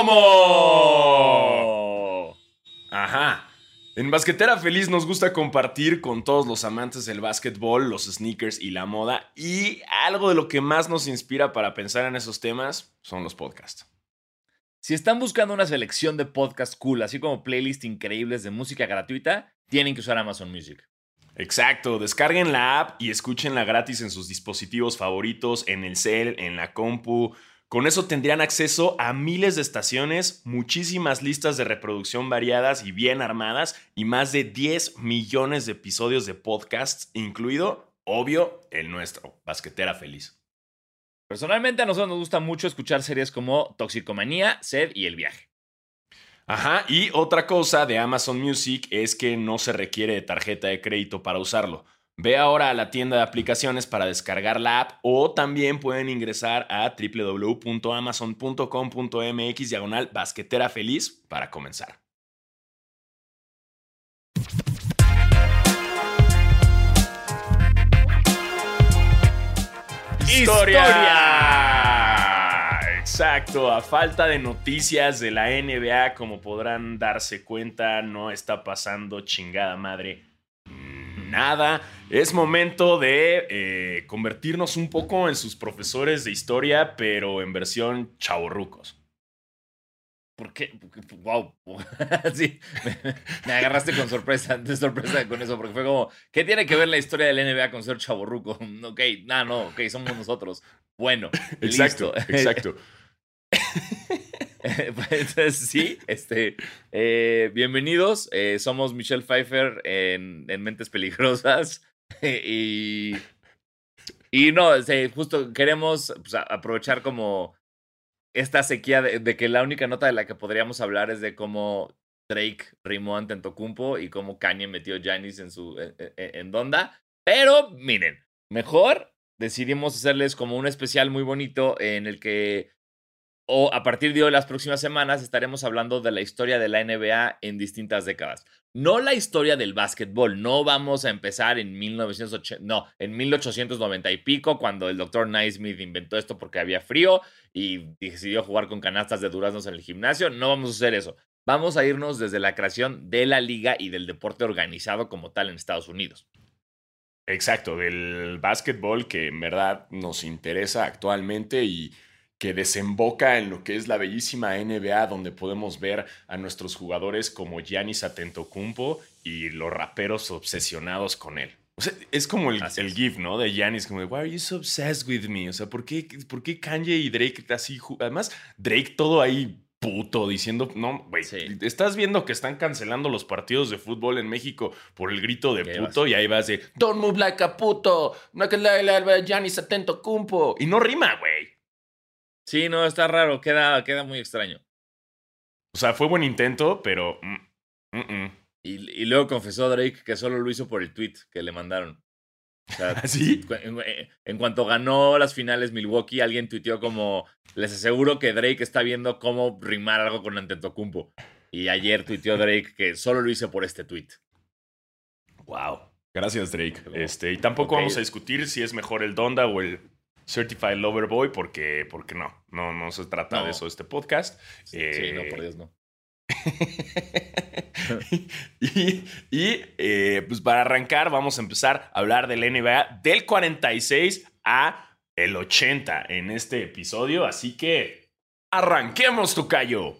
¿Cómo? Ajá. En Basquetera Feliz nos gusta compartir con todos los amantes del básquetbol, los sneakers y la moda. Y algo de lo que más nos inspira para pensar en esos temas son los podcasts. Si están buscando una selección de podcasts cool, así como playlists increíbles de música gratuita, tienen que usar Amazon Music. Exacto, descarguen la app y escúchenla gratis en sus dispositivos favoritos, en el cel, en la compu. Con eso tendrían acceso a miles de estaciones, muchísimas listas de reproducción variadas y bien armadas y más de 10 millones de episodios de podcasts, incluido, obvio, el nuestro, Basquetera Feliz. Personalmente a nosotros nos gusta mucho escuchar series como Toxicomanía, Sed y El Viaje. Ajá, y otra cosa de Amazon Music es que no se requiere de tarjeta de crédito para usarlo. Ve ahora a la tienda de aplicaciones para descargar la app o también pueden ingresar a www.amazon.com.mx diagonal basquetera feliz para comenzar. ¡Historia! Exacto, a falta de noticias de la NBA, como podrán darse cuenta, no está pasando chingada madre nada. Es momento de eh, convertirnos un poco en sus profesores de historia, pero en versión chavorrucos. ¿Por qué? Wow. sí, me, agarraste con sorpresa, de sorpresa con eso, porque fue como, ¿qué tiene que ver la historia del NBA con ser chavorruco? Ok, nada, no, ok, somos nosotros. Bueno, exacto, exacto. Entonces, sí, este, eh, bienvenidos. Eh, somos Michelle Pfeiffer en, Mentes Peligrosas. y, y no, justo queremos pues, aprovechar como esta sequía de, que la única nota de la que podríamos hablar es de cómo Drake rimó ante Tocumpo y cómo Kanye metió Janis en su en, en Donda. Pero miren, mejor decidimos hacerles como un especial muy bonito en el que o a partir de hoy, las próximas semanas, estaremos hablando de la historia de la NBA en distintas décadas. No la historia del básquetbol, no vamos a empezar en 1980, no, en 1890 y pico, cuando el doctor Naismith inventó esto porque había frío y decidió jugar con canastas de duraznos en el gimnasio. No vamos a hacer eso. Vamos a irnos desde la creación de la liga y del deporte organizado como tal en Estados Unidos. Exacto, del básquetbol que en verdad nos interesa actualmente y que desemboca en lo que es la bellísima NBA, donde podemos ver a nuestros jugadores como Giannis Atentocumpo y los raperos obsesionados con él. O sea, es como el, el GIF, ¿no? De Giannis, como de, Why are you so obsessed with me? O sea, ¿por qué, ¿por qué Kanye y Drake así? Además, Drake todo ahí puto diciendo, no, güey, estás viendo que están cancelando los partidos de fútbol en México por el grito de puto y ahí vas de, don't move like a puto, no que la Giannis atento cumpo. Y no rima, güey. Sí, no, está raro, queda, queda muy extraño. O sea, fue buen intento, pero... Mm, mm, mm. Y, luego confesó Drake que solo lo hizo por el tweet que le mandaron. O sea, ¿Sí? En, cuanto ganó las finales Milwaukee, alguien tuiteó como, les aseguro que Drake está viendo cómo rimar algo con Antetokounmpo. Y ayer tuiteó Drake que solo lo hice por este tweet. Wow. Gracias, Drake. Este, y tampoco vamos a discutir si es mejor el Donda o el Certified Lover Boy porque, porque no, no, no se trata de eso este podcast. Sí, no, por Dios no. y, y eh, pues para arrancar vamos a empezar a hablar del NBA del 46 a el 80 en este episodio, así que arranquemos tu callo.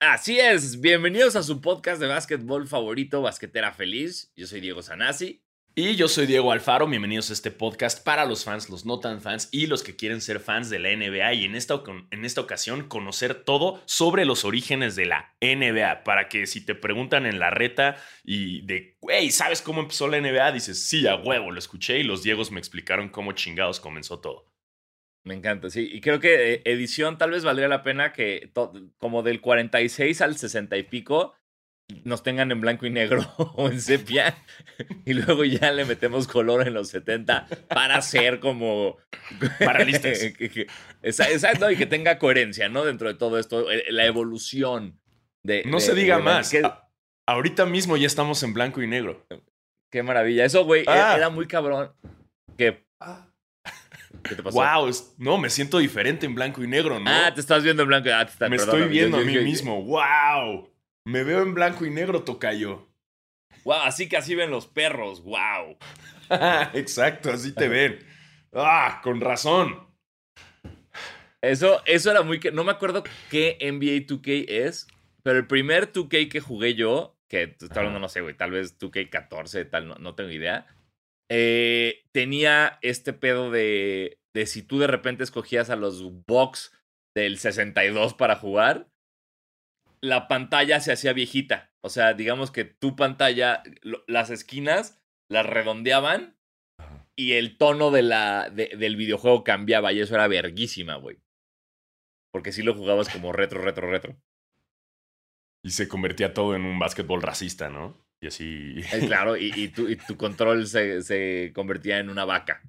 Así es, bienvenidos a su podcast de básquetbol favorito, Basquetera Feliz. Yo soy Diego Sanasi. Y yo soy Diego Alfaro, bienvenidos a este podcast para los fans, los no tan fans y los que quieren ser fans de la NBA y en esta, en esta ocasión conocer todo sobre los orígenes de la NBA, para que si te preguntan en la reta y de, güey, ¿sabes cómo empezó la NBA? Dices, sí, a huevo, lo escuché y los Diegos me explicaron cómo chingados comenzó todo. Me encanta, sí. Y creo que eh, edición tal vez valdría la pena que como del 46 al 60 y pico nos tengan en blanco y negro o en sepia y luego ya le metemos color en los 70 para ser como para exacto y que tenga coherencia no dentro de todo esto eh, la evolución de no se diga más ahorita mismo ya estamos en blanco y negro qué maravilla eso güey e-, ah. era muy cabrón que ah. ¿Qué te pasó? Wow, no, me siento diferente en blanco y negro, ¿no? Ah, te estás viendo en blanco. Ah, me estoy viendo a mí mismo. Wow. Me veo en blanco y negro, tocayo. Wow, así que así ven los perros. Wow. Exacto, así te ven. Ah, con razón. Eso, eso era muy... No me acuerdo qué NBA 2K es, pero el primer 2K que jugué yo, que tú estás hablando, no sé, güey, tal vez 2K14, tal, no, no tengo idea, eh, tenía este pedo de, de si tú de repente escogías a los Bucks del 62 para jugar, la pantalla se hacía viejita. O sea, digamos que tu pantalla, las esquinas las redondeaban y el tono de la, del videojuego cambiaba y eso era verguísima, güey. Porque si lo jugabas como retro, retro, retro. Y se convertía todo en un básquetbol racista, ¿no? Y así. Eh, claro, y, y, tu, y tu, control se, se convertía en una vaca.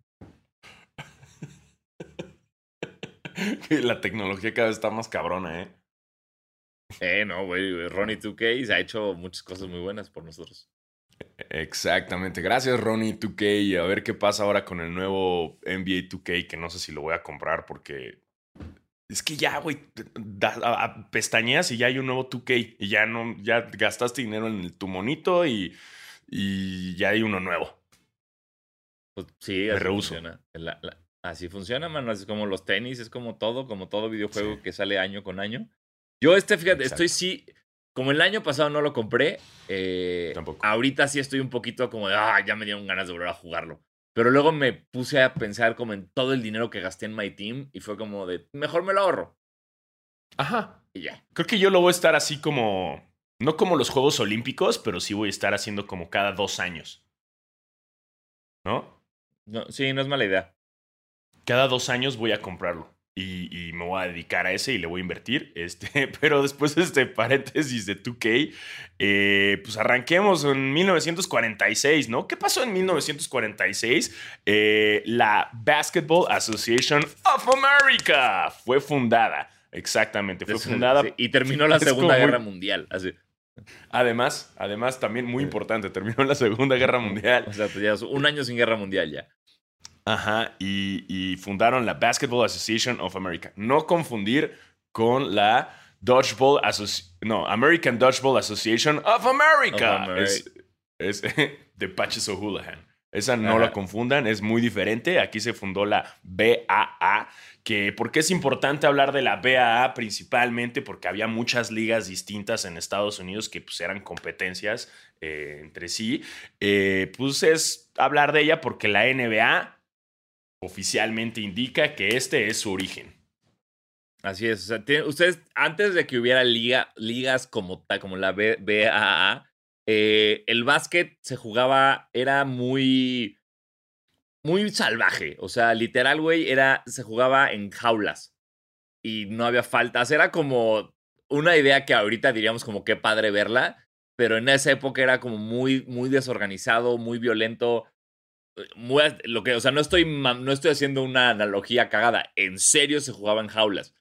La tecnología cada vez está más cabrona, ¿eh? Eh, no, güey. Ronnie 2K se ha hecho muchas cosas muy buenas por nosotros. Exactamente. Gracias, Ronnie 2K. A ver qué pasa ahora con el nuevo NBA 2K, que no sé si lo voy a comprar porque es que ya, güey, pestañeas y ya hay un nuevo 2K y ya no, ya gastaste dinero en tu monito y, y ya hay uno nuevo. Pues sí, así funciona. así funciona, mano. Es como los tenis, es como todo, como todo videojuego que sale año con año. Yo, este, fíjate, estoy sí. Como el año pasado no lo compré, eh, Tampoco. ahorita sí estoy un poquito como de, ah, ya me dieron ganas de volver a jugarlo. Pero luego me puse a pensar como en todo el dinero que gasté en My Team y fue como de, mejor me lo ahorro. Ajá. Y ya. Creo que yo lo voy a estar así como, no como los Juegos Olímpicos, pero sí voy a estar haciendo como cada dos años. ¿No? no sí, no es mala idea. Cada dos años voy a comprarlo y, me voy a dedicar a ese y le voy a invertir. Este, pero después de este paréntesis de 2K, eh, pues arranquemos en 1946, ¿no? ¿Qué pasó en 1946? Eh, la Basketball Association of America fue fundada. Exactamente, fue fundada. y terminó la Segunda Guerra Mundial. Así. Además, además, también muy importante, terminó la Segunda Guerra Mundial. O sea, pues ya un año sin guerra mundial ya. Ajá, y, fundaron la Basketball Association of America. No confundir con la Dodgeball Association, no, American Dodgeball Association of America. es, de Patches O'Houlihan. Esa no la confundan, es muy diferente. Aquí se fundó la BAA, que ¿por qué es importante hablar de la BAA principalmente? Porque había muchas ligas distintas en Estados Unidos que pues, eran competencias eh, entre sí. Eh, pues es hablar de ella porque la NBA oficialmente indica que este es su origen. Así es. ustedes, antes de que hubiera liga, ligas como, como la BAA, eh, el básquet se jugaba, era muy, muy salvaje. O sea, literal, güey, era, se jugaba en jaulas y no había faltas. Era como una idea que ahorita diríamos como qué padre verla, pero en esa época era como muy, muy desorganizado, muy violento lo que, o sea, no estoy, no estoy haciendo una analogía cagada. En serio se jugaba en jaulas,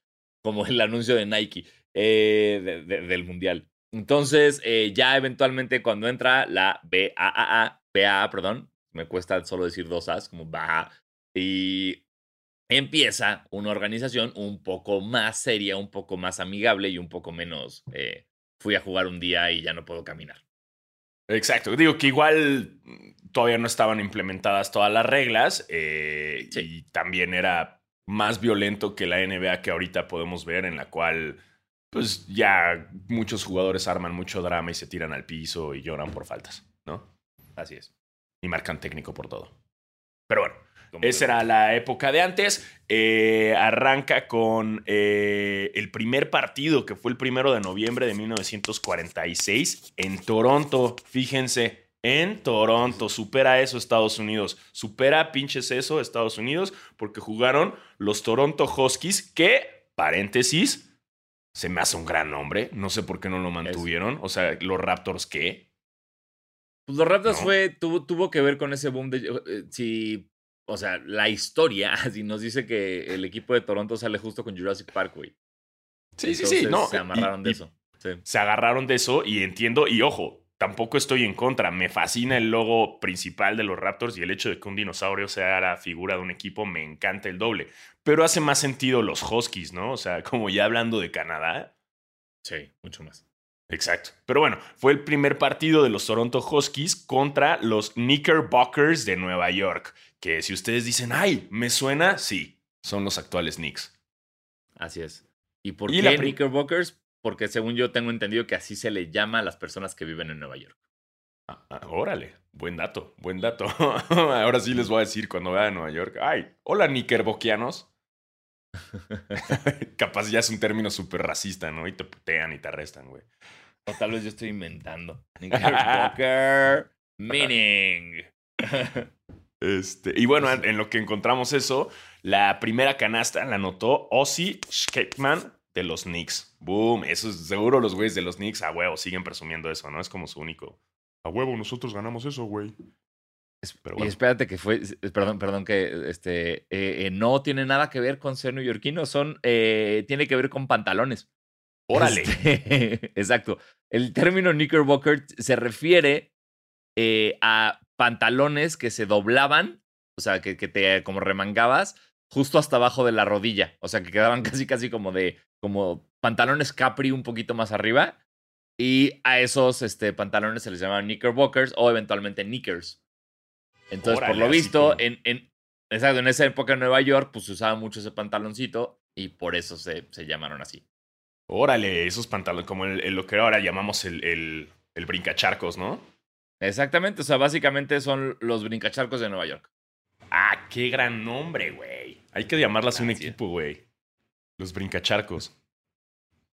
como el anuncio de Nike eh, del Mundial. Entonces, eh, ya eventualmente cuando entra la BAA, BAA, perdón, me cuesta solo decir dos As, como BAA, y empieza una organización un poco más seria, un poco más amigable y un poco menos, eh, fui a jugar un día y ya no puedo caminar. Exacto, digo que igual todavía no estaban implementadas todas las reglas eh, y también era más violento que la NBA que ahorita podemos ver, en la cual pues ya muchos jugadores arman mucho drama y se tiran al piso y lloran por faltas, ¿no? Así es. Y marcan técnico por todo. Pero bueno, esa era la época de antes. Eh, arranca con eh, el primer partido, que fue el primero de noviembre de 1946 en Toronto. Fíjense, en Toronto. Supera eso Estados Unidos. Supera pinches eso Estados Unidos porque jugaron los Toronto Huskies que, paréntesis, se me hace un gran nombre. No sé por qué no lo mantuvieron. O sea, los Raptors, ¿qué? Pues los Raptors fue, tuvo, tuvo que ver con ese boom de... Eh, si, o sea, la historia, así nos dice que el equipo de Toronto sale justo con Jurassic Park, güey. Sí, sí, sí. No, se amarraron de eso. Se agarraron de eso y entiendo, y ojo, tampoco estoy en contra. Me fascina el logo principal de los Raptors y el hecho de que un dinosaurio sea la figura de un equipo, me encanta el doble. Pero hace más sentido los Huskies, ¿no? O sea, como ya hablando de Canadá. Sí, mucho más. Exacto. Pero bueno, fue el primer partido de los Toronto Huskies contra los Knickerbockers de Nueva York. Que si ustedes dicen, ay, me suena, sí, son los actuales Knicks. Así es. ¿Y por qué Knickerbockers? Porque según yo tengo entendido que así se le llama a las personas que viven en Nueva York. Ah, ah, órale, buen dato, buen dato. Ahora sí les voy a decir cuando vaya a Nueva York, ay, hola Knickerbockianos. Capaz ya es un término súper racista, ¿no? Y te putean y te arrestan, güey. O tal vez yo estoy inventando. Knickerbocker meaning. Este, y bueno, en lo que encontramos eso, la primera canasta la anotó Ozzy Skepman de los Knicks. Boom, eso es seguro los güeyes de los Knicks a huevo siguen presumiendo eso, ¿no? Es como su único. A huevo, nosotros ganamos eso, güey. Y espérate que fue, perdón, perdón que este eh, eh, no tiene nada que ver con ser neoyorquino, son, eh, tiene que ver con pantalones. Órale. Este, exacto. El término knickerbocker se refiere a pantalones que se doblaban, o sea, que, que, te como remangabas justo hasta abajo de la rodilla, o sea, que quedaban casi casi como de como pantalones capri un poquito más arriba y a esos este, pantalones se les llamaban knickerbockers o eventualmente knickers. Entonces, por lo visto, en, en, exacto, en esa época en Nueva York, pues se usaba mucho ese pantaloncito y por eso se, se llamaron así. Órale, esos pantalones, como lo que ahora llamamos el, el, el brincacharcos, ¿no? Exactamente, o sea, básicamente son los brincacharcos de Nueva York. Ah, qué gran nombre, güey. Hay que llamarlas un equipo, güey. Los brincacharcos.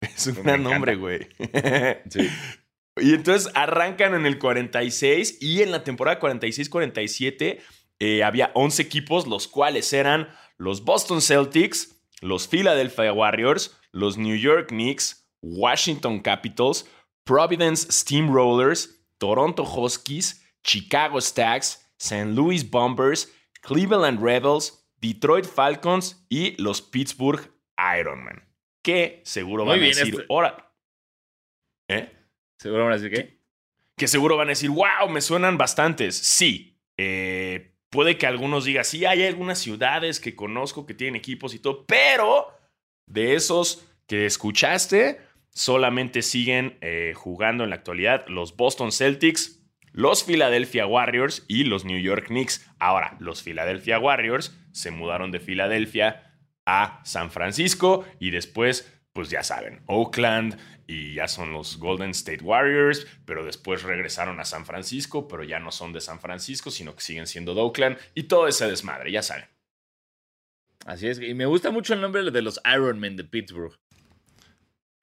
Es un gran nombre, güey. sí. Y entonces arrancan en el 46 y en la temporada 46-47 eh, había 11 equipos, los cuales eran los Boston Celtics, los Philadelphia Warriors, los New York Knicks, Washington Capitals, Providence Steamrollers, Toronto Huskies, Chicago Stacks, St. Louis Bombers, Cleveland Rebels, Detroit Falcons y los Pittsburgh Ironman. Que seguro van a decir, este ahora. ¿Eh? ¿Seguro van a decir qué? Que seguro van a decir, wow, me suenan bastantes. Sí. Eh, puede que algunos digan, sí, hay algunas ciudades que conozco que tienen equipos y todo, pero de esos que escuchaste, solamente siguen eh, jugando en la actualidad los Boston Celtics, los Philadelphia Warriors y los New York Knicks. Ahora, los Philadelphia Warriors se mudaron de Filadelfia a San Francisco y después, pues ya saben, Oakland, y ya son los Golden State Warriors, pero después regresaron a San Francisco, pero ya no son de San Francisco, sino que siguen siendo de Oakland y todo ese desmadre, ya saben. Así es, y me gusta mucho el nombre de los Ironmen de Pittsburgh.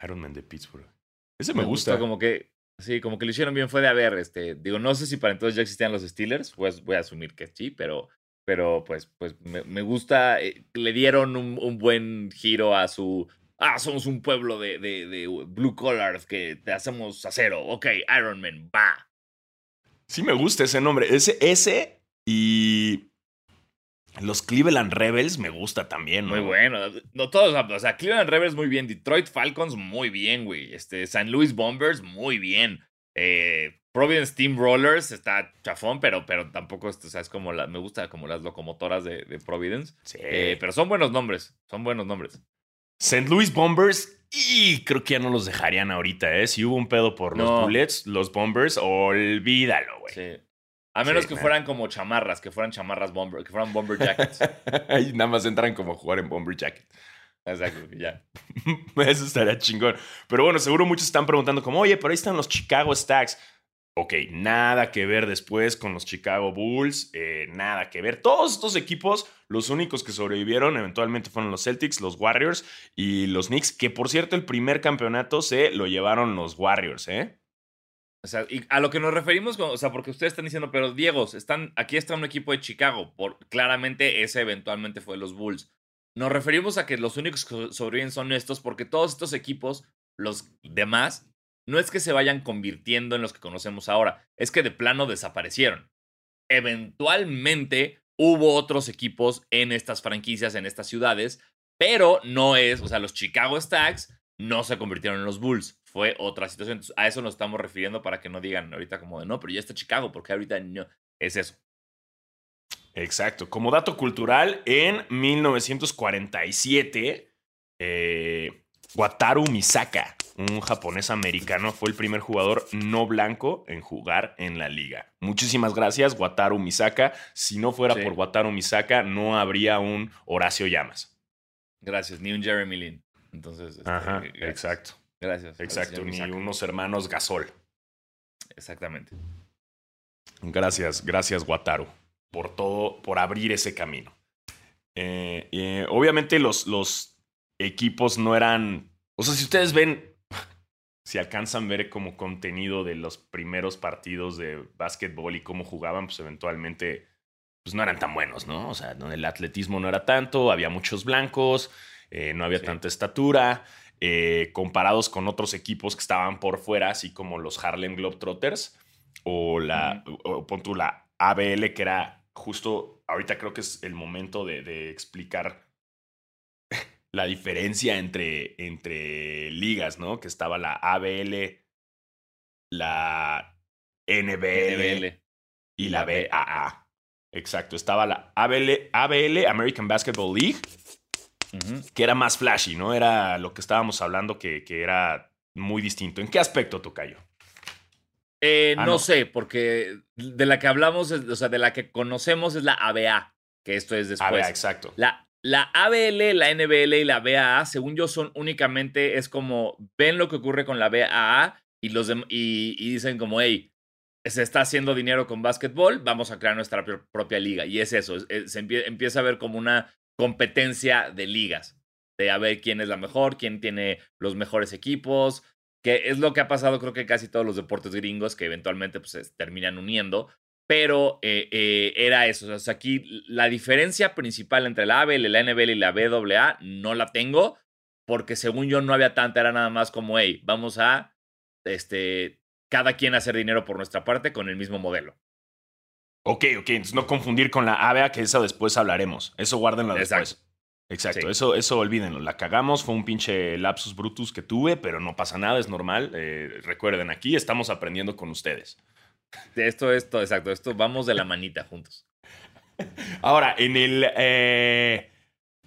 Ironman de Pittsburgh. Ese me, gusta. Como que, sí, como que lo hicieron bien, fue de haber, este, digo, no sé si para entonces ya existían los Steelers, pues voy a asumir que sí, pero, pero pues, pues me, gusta, eh, le dieron un buen giro a su ah, somos un pueblo de, de, blue collars que te hacemos acero. Ok, Iron Man, va. Sí me gusta ese nombre. Ese, ese y los Cleveland Rebels me gusta también, Muy bueno. No todos, o sea, Cleveland Rebels muy bien. Detroit Falcons muy bien, güey. Este, San Luis Bombers muy bien. Eh, Providence Steamrollers está chafón, pero, pero tampoco, o sea, es como la, me gusta como las locomotoras de, Providence. Sí. Eh, pero son buenos nombres, son buenos nombres. St. Louis Bombers, y creo que ya no los dejarían ahorita, ¿eh? Si hubo un pedo por los Bullets, los Bombers, olvídalo, güey. Sí. A menos que fueran como chamarras, que fueran chamarras bomber, que fueran bomber jackets. Ahí nada más entran como a jugar en bomber jacket. Exacto, ya. Eso estaría chingón. Pero bueno, seguro muchos están preguntando como, oye, pero ahí están los Chicago Stacks. Ok, nada que ver después con los Chicago Bulls, eh, nada que ver. Todos estos equipos, los únicos que sobrevivieron eventualmente fueron los Celtics, los Warriors y los Knicks, que por cierto el primer campeonato se lo llevaron los Warriors, ¿eh? O sea, y a lo que nos referimos, o sea, porque ustedes están diciendo, pero Diego, están, aquí está un equipo de Chicago, por, claramente ese eventualmente fue los Bulls. Nos referimos a que los únicos que sobreviven son estos, porque todos estos equipos, los demás, no es que se vayan convirtiendo en los que conocemos ahora, es que de plano desaparecieron. Eventualmente hubo otros equipos en estas franquicias, en estas ciudades, pero no es, o sea, los Chicago Stacks no se convirtieron en los Bulls. Fue otra situación. a eso nos estamos refiriendo para que no digan ahorita como de no, pero ya está Chicago, porque ahorita no. Es eso. Exacto. Como dato cultural, en 1947, eh, Wataru Misaka, un japonés americano, fue el primer jugador no blanco en jugar en la liga. Muchísimas gracias, Wataru Misaka. Si no fuera por Wataru Misaka, no habría un Horacio Llamas. Gracias, ni un Jeremy Lin. Entonces, este, Ajá, exacto. Gracias. Exacto, ni unos hermanos Gasol. Exactamente. Gracias, gracias, Wataru por todo, por abrir ese camino. Eh, eh, obviamente los, los equipos no eran, o sea, si ustedes ven, si alcanzan a ver como contenido de los primeros partidos de básquetbol y cómo jugaban, pues eventualmente pues no eran tan buenos, ¿no? O sea, el atletismo no era tanto, había muchos blancos, eh, no había tanta estatura, comparados con otros equipos que estaban por fuera, así como los Harlem Globetrotters o la, o, la ABL, que era justo ahorita creo que es el momento de, explicar la diferencia entre, entre ligas, ¿no? Que estaba la ABL, la NBL, y la BAA. Exacto, estaba la ABL, ABL American Basketball League, que era más flashy, ¿no? Era lo que estábamos hablando que, que era muy distinto. ¿En qué aspecto, Tocayo? Eh, ah, no, sé, porque de la que hablamos, o sea, de la que conocemos es la ABA, que esto es después. ABA, exacto. La, la ABL, la NBL y la BAA, según yo, son únicamente, es como, ven lo que ocurre con la BAA y, los y, dicen como, hey, se está haciendo dinero con básquetbol, vamos a crear nuestra propia liga. Y es eso, se empieza a ver como una competencia de ligas, de a ver quién es la mejor, quién tiene los mejores equipos, que es lo que ha pasado creo que casi todos los deportes gringos que eventualmente pues, se terminan uniendo, pero eh, eh, era eso. O sea, aquí la diferencia principal entre la ABL, la NBL y la BAA no la tengo, porque según yo no había tanta, era nada más como, hey, vamos a, este, cada quien hacer dinero por nuestra parte con el mismo modelo. Ok, ok, entonces no confundir con la ABA, que eso después hablaremos. Eso guárdenlo después. Exacto, eso, eso olvídenlo. La cagamos, fue un pinche lapsus brutus que tuve, pero no pasa nada, es normal. Eh, recuerden, aquí estamos aprendiendo con ustedes. Esto, esto, exacto, esto vamos de la manita juntos. Ahora, en el. Eh,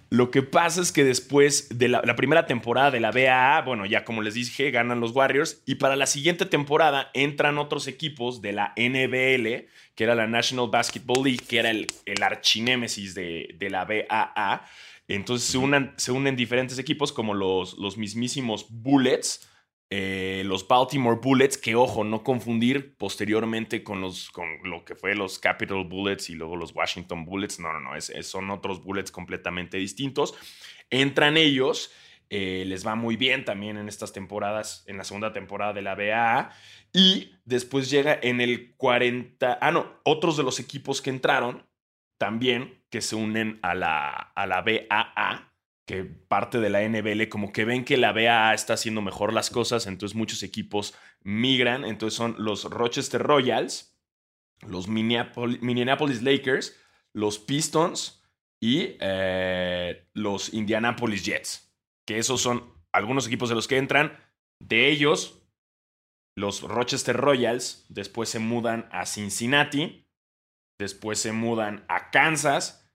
lo que pasa es que después de la, la, primera temporada de la BAA, bueno, ya como les dije, ganan los Warriors. Y para la siguiente temporada entran otros equipos de la NBL, que era la National Basketball League, que era el, el archinémesis de, de la BAA. Entonces se, unen, se unen diferentes equipos como los, los mismísimos Bullets, eh, los Baltimore Bullets, que ojo, no confundir posteriormente con, los, con lo que fue los Capital Bullets y luego los Washington Bullets. No, no, no, son otros Bullets completamente distintos. Entran ellos, eh, les va muy bien también en estas temporadas, en la segunda temporada de la BAA. Y después llega en el 40, ah, no, otros de los equipos que entraron también que se unen a la, a la BAA, que parte de la NBL, como que ven que la BAA está haciendo mejor las cosas, entonces muchos equipos migran, entonces son los Rochester Royals, los Minneapolis, Lakers, los Pistons y eh, los Indianapolis Jets, que esos son algunos equipos de los que entran. De ellos, los Rochester Royals después se mudan a Cincinnati después se mudan a Kansas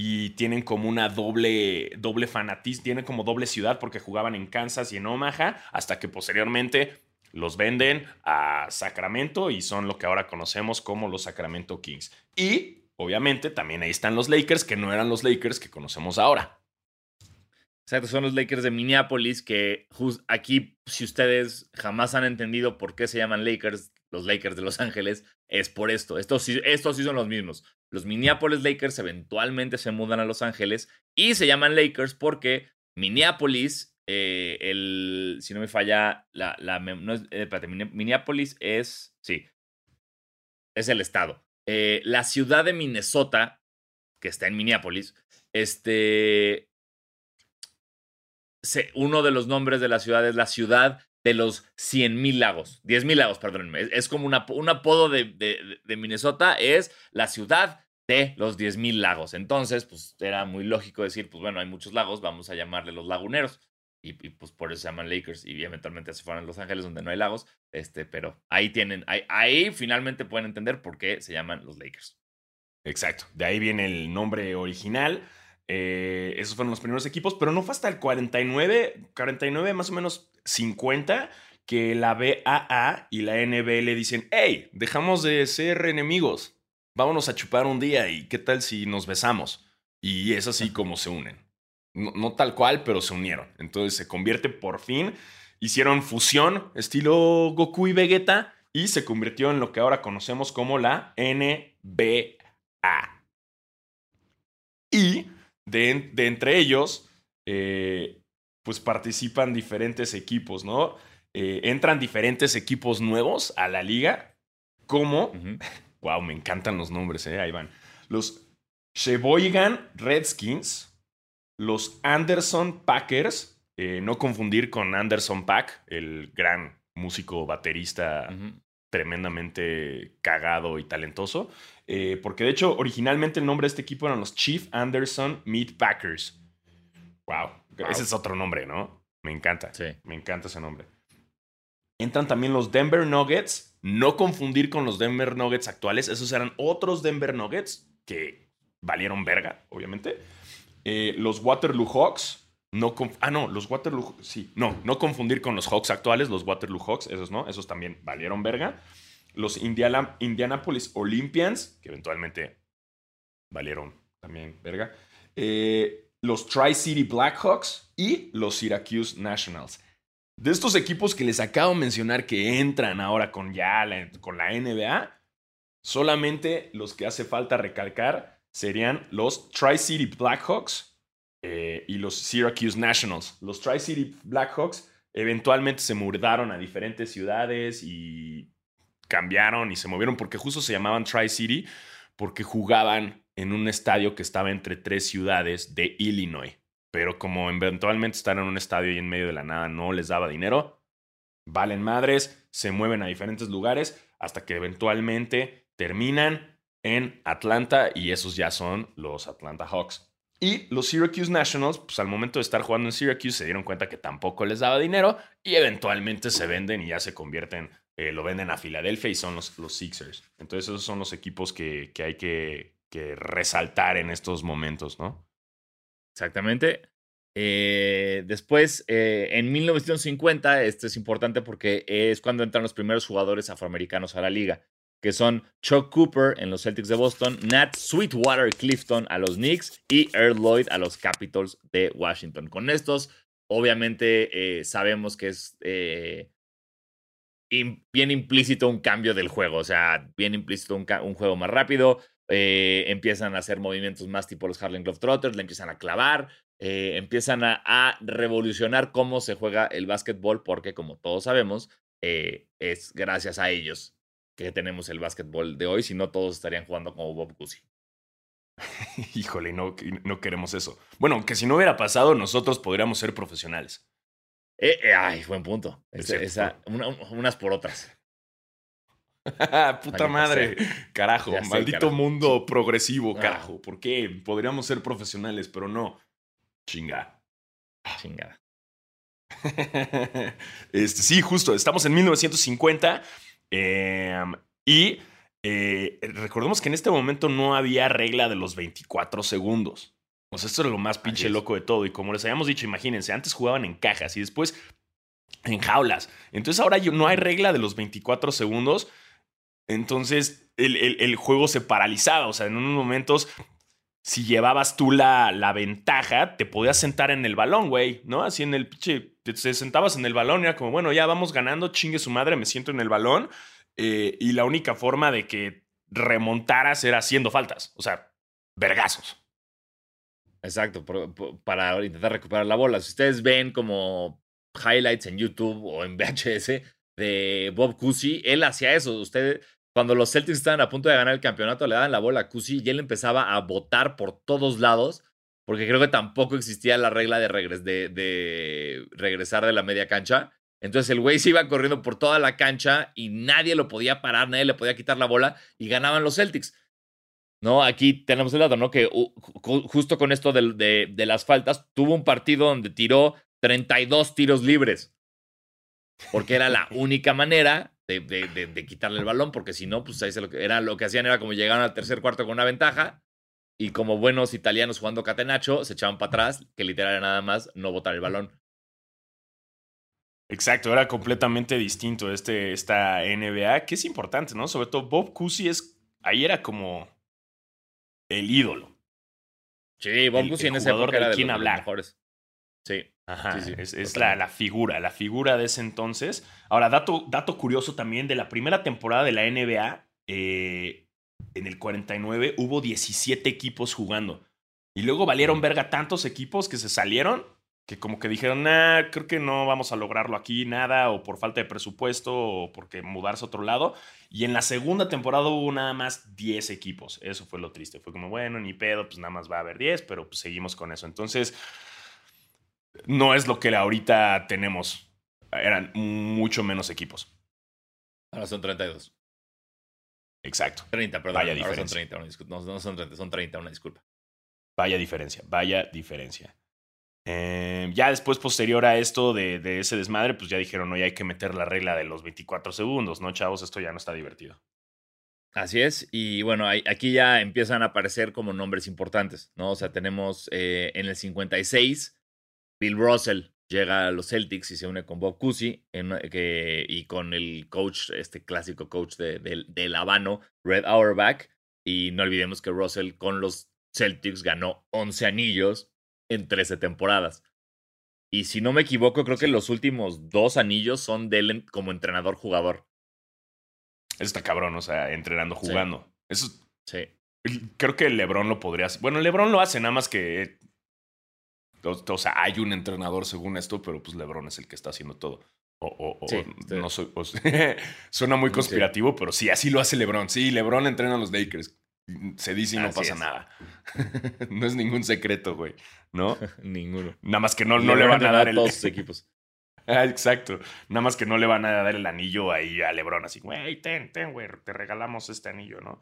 y tienen como una doble, doble fanatismo, tienen como doble ciudad porque jugaban en Kansas y en Omaha, hasta que posteriormente los venden a Sacramento y son lo que ahora conocemos como los Sacramento Kings. Y obviamente también ahí están los Lakers, que no eran los Lakers que conocemos ahora. Exacto, son los Lakers de Minneapolis que aquí, si ustedes jamás han entendido por qué se llaman Lakers, los Lakers de Los Ángeles, es por esto. Estos, estos sí son los mismos. Los Minneapolis Lakers eventualmente se mudan a Los Ángeles y se llaman Lakers porque Minneapolis, eh, el, si no me falla, la, no es, eh, Minneapolis es, sí, es el estado. Eh, la ciudad de Minnesota, que está en Minneapolis, este, uno de los nombres de la ciudad es la ciudad de los 100.000 lagos, 10.000 lagos, perdónenme. Es, como una, un apodo de, de, Minnesota, es la ciudad de los 10.000 lagos. Entonces, pues era muy lógico decir, pues bueno, hay muchos lagos, vamos a llamarle los laguneros. y, pues por eso se llaman Lakers y eventualmente se fueron a Los Ángeles donde no hay lagos, este, pero ahí tienen, ahí, ahí finalmente pueden entender por qué se llaman los Lakers. Exacto, de ahí viene el nombre original. Eh, esos fueron los primeros equipos, pero no fue hasta el 49, 49 más o menos 50 que la BAA y la NBL dicen, hey, dejamos de ser enemigos, vámonos a chupar un día y qué tal si nos besamos. Y es así como se unen. No, tal cual, pero se unieron. Entonces se convierte por fin, hicieron fusión estilo Goku y Vegeta y se convirtió en lo que ahora conocemos como la NBA. Y de, entre ellos, eh, pues participan diferentes equipos, ¿no? Eh, entran diferentes equipos nuevos a la liga, como, wow, me encantan los nombres, ¿eh? ahí van. Los Sheboygan Redskins, los Anderson Packers, eh, no confundir con Anderson Pack, el gran músico baterista tremendamente cagado y talentoso, eh, porque de hecho originalmente el nombre de este equipo eran los Chief Anderson Meat Packers. Wow, ese es otro nombre, ¿no? Me encanta, sí. me encanta ese nombre. Entran también los Denver Nuggets, no confundir con los Denver Nuggets actuales, esos eran otros Denver Nuggets que valieron verga, obviamente. Eh, los Waterloo Hawks. No ah, no, los Waterloo. Sí, no, no confundir con los Hawks actuales, los Waterloo Hawks, esos no, esos también valieron verga. Los Indiana, Indianapolis Olympians, que eventualmente valieron también verga. Eh, los Tri-City Blackhawks y los Syracuse Nationals. De estos equipos que les acabo de mencionar que entran ahora con ya con la NBA, solamente los que hace falta recalcar serían los Tri-City Blackhawks eh, y los Syracuse Nationals. Los Tri-City Blackhawks eventualmente se mudaron a diferentes ciudades y cambiaron y se movieron porque justo se llamaban Tri-City porque jugaban en un estadio que estaba entre tres ciudades de Illinois. Pero como eventualmente están en un estadio y en medio de la nada no les daba dinero, valen madres, se mueven a diferentes lugares hasta que eventualmente terminan en Atlanta y esos ya son los Atlanta Hawks. Y los Syracuse Nationals, pues al momento de estar jugando en Syracuse se dieron cuenta que tampoco les daba dinero y eventualmente se venden y ya se convierten, eh, lo venden a Filadelfia y son los, los Sixers. Entonces esos son los equipos que, que hay que, que, resaltar en estos momentos, ¿no? Exactamente. Eh, después, eh, en 1950, esto es importante porque es cuando entran los primeros jugadores afroamericanos a la liga que son Chuck Cooper en los Celtics de Boston, Nat Sweetwater Clifton a los Knicks y Earl Lloyd a los Capitals de Washington. Con estos, obviamente, sabemos que es eh, bien implícito un cambio del juego, o sea, bien implícito un, juego más rápido. Eh, empiezan a hacer movimientos más tipo los Harlem Globetrotters, le empiezan a clavar, empiezan a, revolucionar cómo se juega el básquetbol, porque como todos sabemos, es gracias a ellos que tenemos el básquetbol de hoy, si no todos estarían jugando como Bob Cousy. Híjole, no, no queremos eso. Bueno, que si no hubiera pasado, nosotros podríamos ser profesionales. Eh, eh, ay, buen punto. unas por otras. Puta madre. Carajo, maldito mundo progresivo, ah. carajo. ¿Por qué? Podríamos ser profesionales, pero no. Chinga. Chingada. este, sí, justo. Estamos en 1950 Em, y eh, recordemos que en este momento no había regla de los 24 segundos. O sea, esto era lo más pinche loco de todo. Y como les habíamos dicho, imagínense, antes jugaban en cajas y después en jaulas. Entonces ahora no hay regla de los 24 segundos. Entonces el, el, juego se paralizaba. O sea, en unos momentos, si llevabas tú la, la ventaja, te podías sentar en el balón, güey, ¿no? Así en el pinche te, sentabas en el balón y era como, bueno, ya vamos ganando, chingue su madre, me siento en el balón. Eh, y la única forma de que remontaras era haciendo faltas, o sea, vergazos. Exacto, para intentar recuperar la bola. Si ustedes ven como highlights en YouTube o en VHS de Bob Cousy, él hacía eso. Usted, cuando los Celtics estaban a punto de ganar el campeonato, le daban la bola a Cousy y él empezaba a botar por todos lados porque creo que tampoco existía la regla de, de, regresar de la media cancha. Entonces el güey se iba corriendo por toda la cancha y nadie lo podía parar, nadie le podía quitar la bola y ganaban los Celtics. ¿No? Aquí tenemos el dato, ¿no? Que justo con esto de, de, las faltas, tuvo un partido donde tiró 32 tiros libres. Porque era la única manera de, de, quitarle el balón, porque si no, pues ahí se lo que, era lo que hacían era como llegaban al tercer cuarto con una ventaja y como buenos italianos jugando catenacho, se echaban para atrás, que literal era nada más no botar el balón. Exacto, era completamente distinto este, esta NBA, que es importante, ¿no? Sobre todo Bob Cousy es, ahí era como el ídolo. Sí, Bob Cousy en ese época era de los, mejores. Sí. Ajá, es, la, la, figura, la figura de ese entonces. Ahora, dato, dato curioso también de la primera temporada de la NBA, eh, en el 49 hubo 17 equipos jugando. Y luego valieron verga tantos equipos que se salieron que como que dijeron, nah, creo que no vamos a lograrlo aquí, nada, o por falta de presupuesto, o porque mudarse a otro lado. Y en la segunda temporada hubo nada más 10 equipos. Eso fue lo triste. Fue como, bueno, ni pedo, pues nada más va a haber 10, pero pues seguimos con eso. Entonces, no es lo que ahorita tenemos. Eran mucho menos equipos. Ahora son 32. Exacto. 30, perdón. Vaya diferencia. son 30, no, no son 30, son 30, una disculpa. Vaya diferencia, vaya diferencia. Eh, ya después, posterior a esto de, ese desmadre, pues ya dijeron, no, ya hay que meter la regla de los 24 segundos, ¿no, chavos? Esto ya no está divertido. Así es, y bueno, aquí ya empiezan a aparecer como nombres importantes, ¿no? O sea, tenemos eh, en el 56, Bill Russell llega a los Celtics y se une con Bob Cousy y con el coach, este clásico coach de, del Habano, Red Auerbach. Y no olvidemos que Russell con los Celtics ganó 11 anillos en 13 temporadas. Y si no me equivoco, creo que los últimos dos anillos son de él como entrenador-jugador. Eso está cabrón, o sea, entrenando, jugando. Eso. Sí. Creo que LeBron lo podría hacer. Bueno, LeBron lo hace, nada más que. O, sea, hay un entrenador según esto, pero pues LeBron es el que está haciendo todo. O, no soy, suena muy conspirativo, pero sí, así lo hace LeBron. Sí, LeBron entrena a los Lakers. Se dice y no pasa nada. no es ningún secreto, güey. ¿No? Ninguno. Nada más que no, no le van a dar el. Todos equipos. Ah, exacto. Nada más que no le van a dar el anillo ahí a Lebron, así, güey, ten, ten, güey, te regalamos este anillo, ¿no?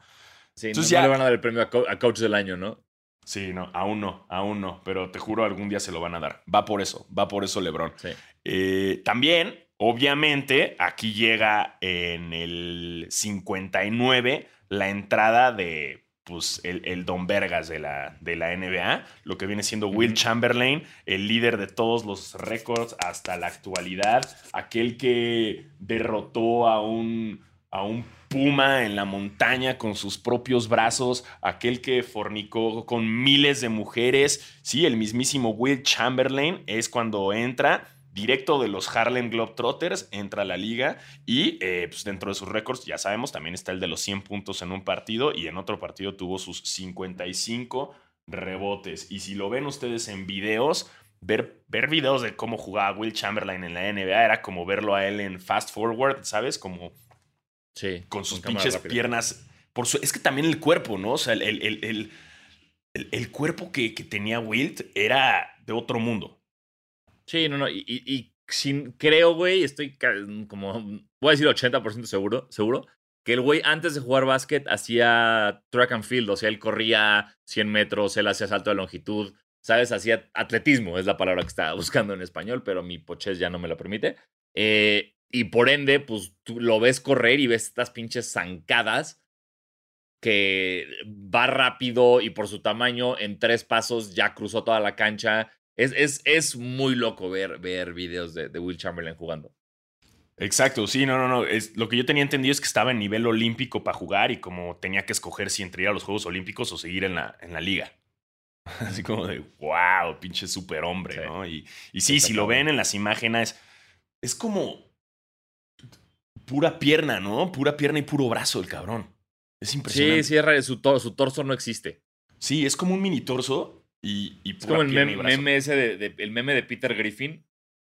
Sí, Entonces no, ya... le van a dar el premio a, Coach del Año, ¿no? Sí, no, aún no, aún no, pero te juro algún día se lo van a dar. Va por eso, va por eso Lebron. Sí. Eh, también, obviamente, aquí llega en el 59 la entrada de pues, el, Don Vergas de la, de la NBA, lo que viene siendo Will Chamberlain, el líder de todos los récords hasta la actualidad, aquel que derrotó a un, a un puma en la montaña con sus propios brazos, aquel que fornicó con miles de mujeres, sí, el mismísimo Will Chamberlain es cuando entra directo de los Harlem Globetrotters, entra a la liga y eh, pues dentro de sus récords, ya sabemos, también está el de los 100 puntos en un partido y en otro partido tuvo sus 55 rebotes. Y si lo ven ustedes en videos, ver, ver videos de cómo jugaba Will Chamberlain en la NBA era como verlo a él en fast forward, ¿sabes? Como sí, con sus pinches piernas. Por su, es que también el cuerpo, ¿no? O sea, el, el, el, cuerpo que, que tenía Wilt era de otro mundo. Sí, no, no. Y, sin, creo, güey, estoy como, voy a decir 80% seguro, seguro, que el güey antes de jugar básquet hacía track and field, o sea, él corría 100 metros, él hacía salto de longitud, ¿sabes? Hacía atletismo, es la palabra que estaba buscando en español, pero mi pochez ya no me lo permite. Eh, y por ende, pues tú lo ves correr y ves estas pinches zancadas que va rápido y por su tamaño en tres pasos ya cruzó toda la cancha es, es, es muy loco ver, ver videos de, de, Will Chamberlain jugando. Exacto, sí, no, no, no. Es, lo que yo tenía entendido es que estaba en nivel olímpico para jugar y como tenía que escoger si entre ir a los Juegos Olímpicos o seguir en la, en la liga. Así como de, wow, pinche superhombre, ¿no? Y, y sí, si lo ven en las imágenes, es como pura pierna, ¿no? Pura pierna y puro brazo el cabrón. Es impresionante. Sí, sí, su, su torso no existe. Sí, es como un mini torso y, es como el meme, ese de, el meme de Peter Griffin.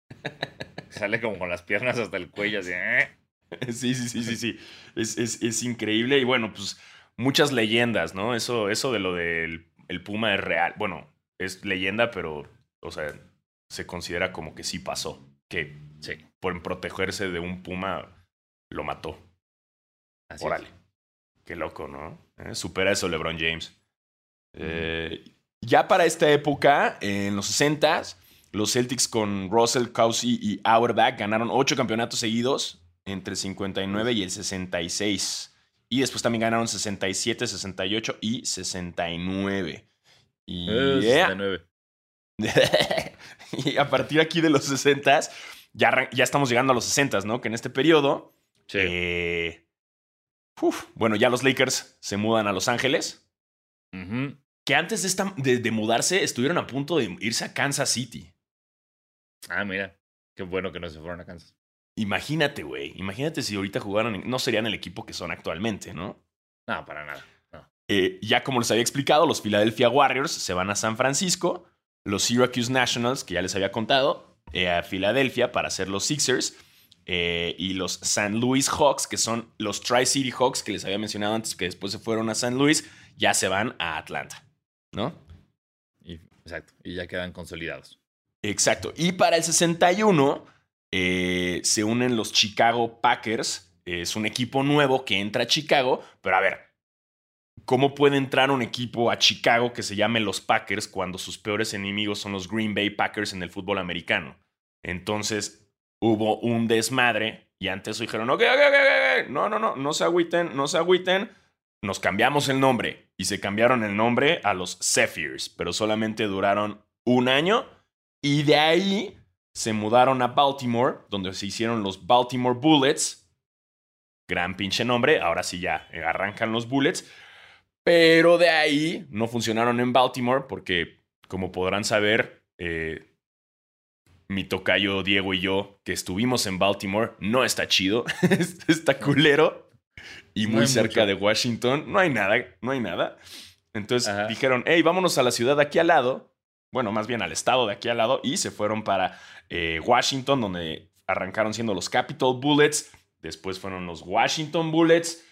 Sale como con las piernas hasta el cuello, así. ¿eh? Sí, sí, sí, sí, sí. Es, es, es, increíble. Y bueno, pues muchas leyendas, ¿no? Eso, eso de lo del el Puma es real. Bueno, es leyenda, pero, o sea, se considera como que sí pasó. Que sí. por protegerse de un Puma lo mató. Así Órale. Qué loco, ¿no? ¿Eh? Supera eso LeBron James. Eh, ya para esta época, en los 60 s los Celtics con Russell, Cousy y Auerbach ganaron ocho campeonatos seguidos entre el 59 y el 66. Y después también ganaron 67, 68 y 69. Y, Eh, 69. y a partir aquí de los 60 ya, ya estamos llegando a los 60, ¿no? Que en este periodo, Sí. eh, uf, bueno, ya los Lakers se mudan a Los Ángeles. Ujú. Que antes de, esta- de- de mudarse estuvieron a punto de irse a Kansas City. Ah, mira. Qué bueno que no se fueron a Kansas. Imagínate, güey. Imagínate si ahorita jugaran. no serían el equipo que son actualmente, ¿no? No, para nada. No. Eh, ya como les había explicado, los Philadelphia Warriors se van a San Francisco. Los Syracuse Nationals, que ya les había contado, eh, a Filadelfia para ser los Sixers. eh, y los San Luis Hawks, que son los Tri-City Hawks que les había mencionado antes, que después se fueron a San Luis, ya se van a Atlanta, ¿no? Exacto. Y ya quedan consolidados. Exacto. Y para el 61 eh, se unen los Chicago Packers. Es un equipo nuevo que entra a Chicago. Pero a ver, ¿cómo puede entrar un equipo a Chicago que se llame los Packers cuando sus peores enemigos son los Green Bay Packers en el fútbol americano? Entonces hubo un desmadre y antes dijeron, ok, ok, ok, no, no, no, no se agüiten, no se agüiten. Nos cambiamos el nombre y se cambiaron el nombre a los Zephyrs, pero solamente duraron un año y de ahí se mudaron a Baltimore, donde se hicieron los Baltimore Bullets. Gran pinche nombre, ahora sí ya arrancan los Bullets. Pero de ahí no funcionaron en Baltimore porque, como podrán saber, eh, mi tocayo Diego y yo, que estuvimos en Baltimore, no está chido, está culero y muy cerca mucho. de Washington. No hay nada, no hay nada. Entonces Ajá. dijeron, hey, vámonos a la ciudad de aquí al lado, bueno, más bien al estado de aquí al lado, y se fueron para eh, Washington, donde arrancaron siendo los Capitol Bullets, después fueron los Washington Bullets,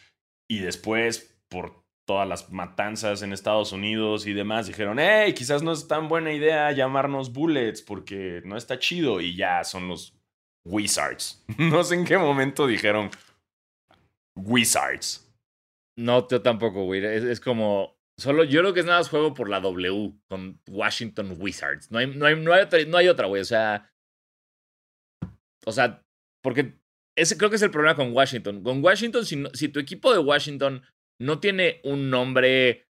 y después, por todas las matanzas en Estados Unidos y demás, dijeron, hey, quizás no es tan buena idea llamarnos Bullets, porque no está chido, y ya son los Wizards. no sé en qué momento dijeron Wizards. No, yo tampoco, güey. Es, como. Solo yo creo que es nada más juego por la W con Washington Wizards. No hay, no hay, no hay otra, no hay otra, güey. O sea. O sea, porque ese creo que es el problema con Washington. Con Washington, si, tu equipo de Washington no tiene un nombre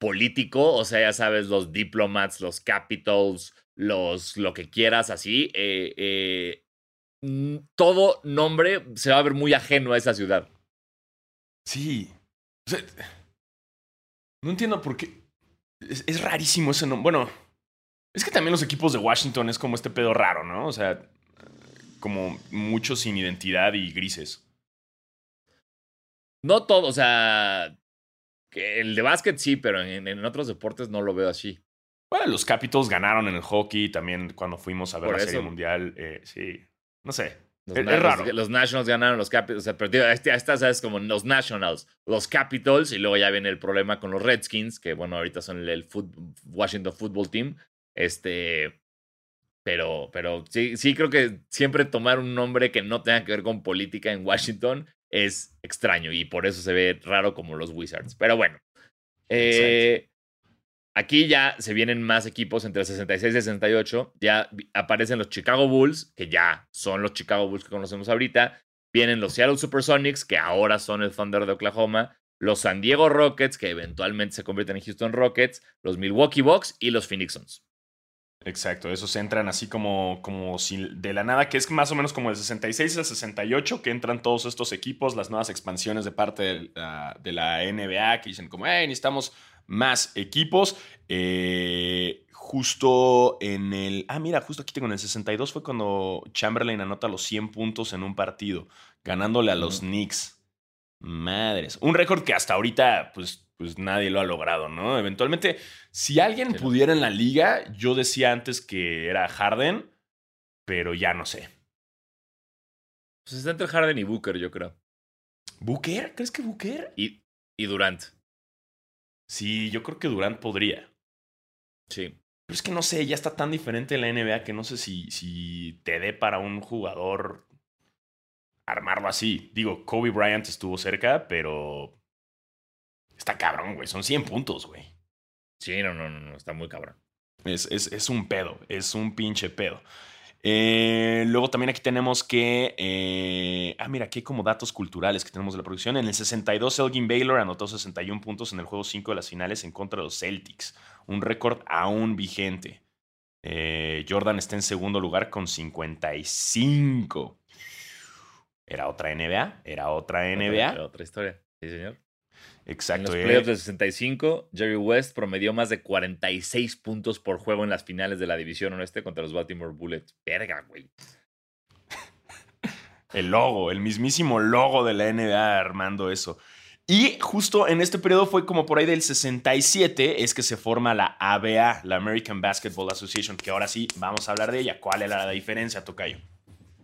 político, o sea, ya sabes, los diplomats, los capitals, los lo que quieras así, eh, eh, todo nombre se va a ver muy ajeno a esa ciudad. Sí. O sea, no entiendo por qué. Es, es rarísimo ese nombre. Bueno, es que también los equipos de Washington es como este pedo raro, ¿no? O sea, como muchos sin identidad y grises. No todo, o sea, que el de básquet sí, pero en, en otros deportes no lo veo así. Bueno, los Capitals ganaron en el hockey también cuando fuimos a ver Por la eso. Serie Mundial. eh, sí. No sé. Los, Es- raro. Los, Nationals ganaron los Capitals, o sea, pero tío, este, esta, ¿sabes? Como los Nationals, los Capitals, y luego ya viene el problema con los Redskins, que bueno, ahorita son el, Washington Football Team. Este. Pero, pero sí, sí creo que siempre tomar un nombre que no tenga que ver con política en Washington es extraño y por eso se ve raro como los Wizards. Pero bueno. Eh, aquí ya se vienen más equipos entre el 66 y el 68. Ya aparecen los Chicago Bulls, que ya son los Chicago Bulls que conocemos ahorita. Vienen los Seattle Supersonics, que ahora son el Thunder de Oklahoma. Los San Diego Rockets, que eventualmente se convierten en Houston Rockets. Los Milwaukee Bucks y los Phoenix Suns. Exacto, esos entran así como, como de la nada, que es más o menos como el 66 al 68, que entran todos estos equipos, las nuevas expansiones de parte de la, de la NBA, que dicen como, hey, necesitamos más equipos. Eh, justo en el... Ah, mira, justo aquí tengo en el 62 fue cuando Chamberlain anota los 100 puntos en un partido, ganándole a los. Knicks. Madres. Un récord que hasta ahorita, pues, pues nadie lo ha logrado, ¿no? Eventualmente, si alguien pudiera en la liga, yo decía antes que era Harden, pero ya no sé. Pues está entre Harden y Booker, yo creo. ¿Booker? ¿Crees que Booker? Y, y Durant. Sí, yo creo que Durant podría. Sí. Pero es que no sé, ya está tan diferente la NBA que no sé si, si te dé para un jugador armarlo así. Digo, Kobe Bryant estuvo cerca, pero está cabrón, güey. Son 100 puntos, güey. Sí, no, no, no, no, está muy cabrón. Es, es, un pedo, es un pinche pedo. Eh, luego también aquí tenemos que. Eh, ah, mira, aquí hay como datos culturales que tenemos de la producción. En el 62, Elgin Baylor anotó 61 puntos en el juego 5 de las finales en contra de los Celtics. Un récord aún vigente. Eh, Jordan está en segundo lugar con 55. Era otra NBA, era otra NBA. Otra, otra historia, sí, señor. Exacto. En los playoffs del 65, Jerry West promedió más de 46 puntos por juego en las finales de la división oeste contra los Baltimore Bullets. Verga, güey. El logo, el mismísimo logo de la NBA armando eso. Y justo en este periodo fue como por ahí del 67 es que se forma la ABA, la American Basketball Association, que ahora sí vamos a hablar de ella. ¿Cuál era la diferencia, Tocayo?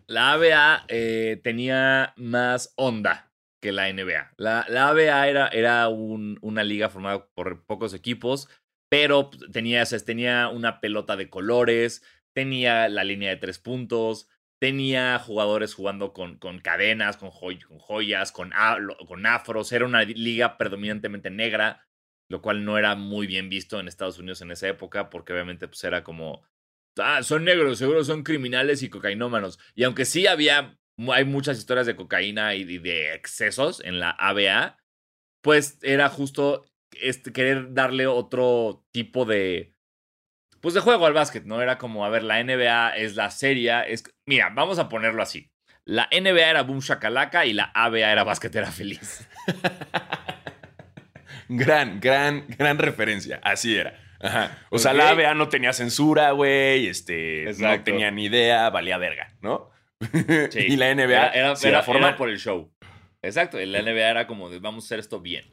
La ABA eh, tenía más onda la NBA. La, la ABA era, era una liga formada por pocos equipos, pero tenía, tenía una pelota de colores, tenía la línea de tres puntos, tenía jugadores jugando con, con cadenas, con, con joyas, con, con afros. Era una liga predominantemente negra, lo cual no era muy bien visto en Estados Unidos en esa época, porque obviamente pues, era como, ah, son negros, seguro son criminales y cocainómanos. Y aunque sí había hay muchas historias de cocaína y de excesos en la ABA, pues era justo este, querer darle otro tipo de, pues de juego al básquet, ¿no? Era como, a ver, la NBA es la serie, es, mira, vamos a ponerlo así. La NBA era Boom Shakalaka y la ABA era Basquetera Feliz. gran, gran, gran referencia. Así era. O sea, la ABA no tenía censura, güey. Este, no tenía ni idea, valía verga, ¿no? y la NBA era, era, por el show. Exacto, la NBA era como de vamos a hacer esto bien.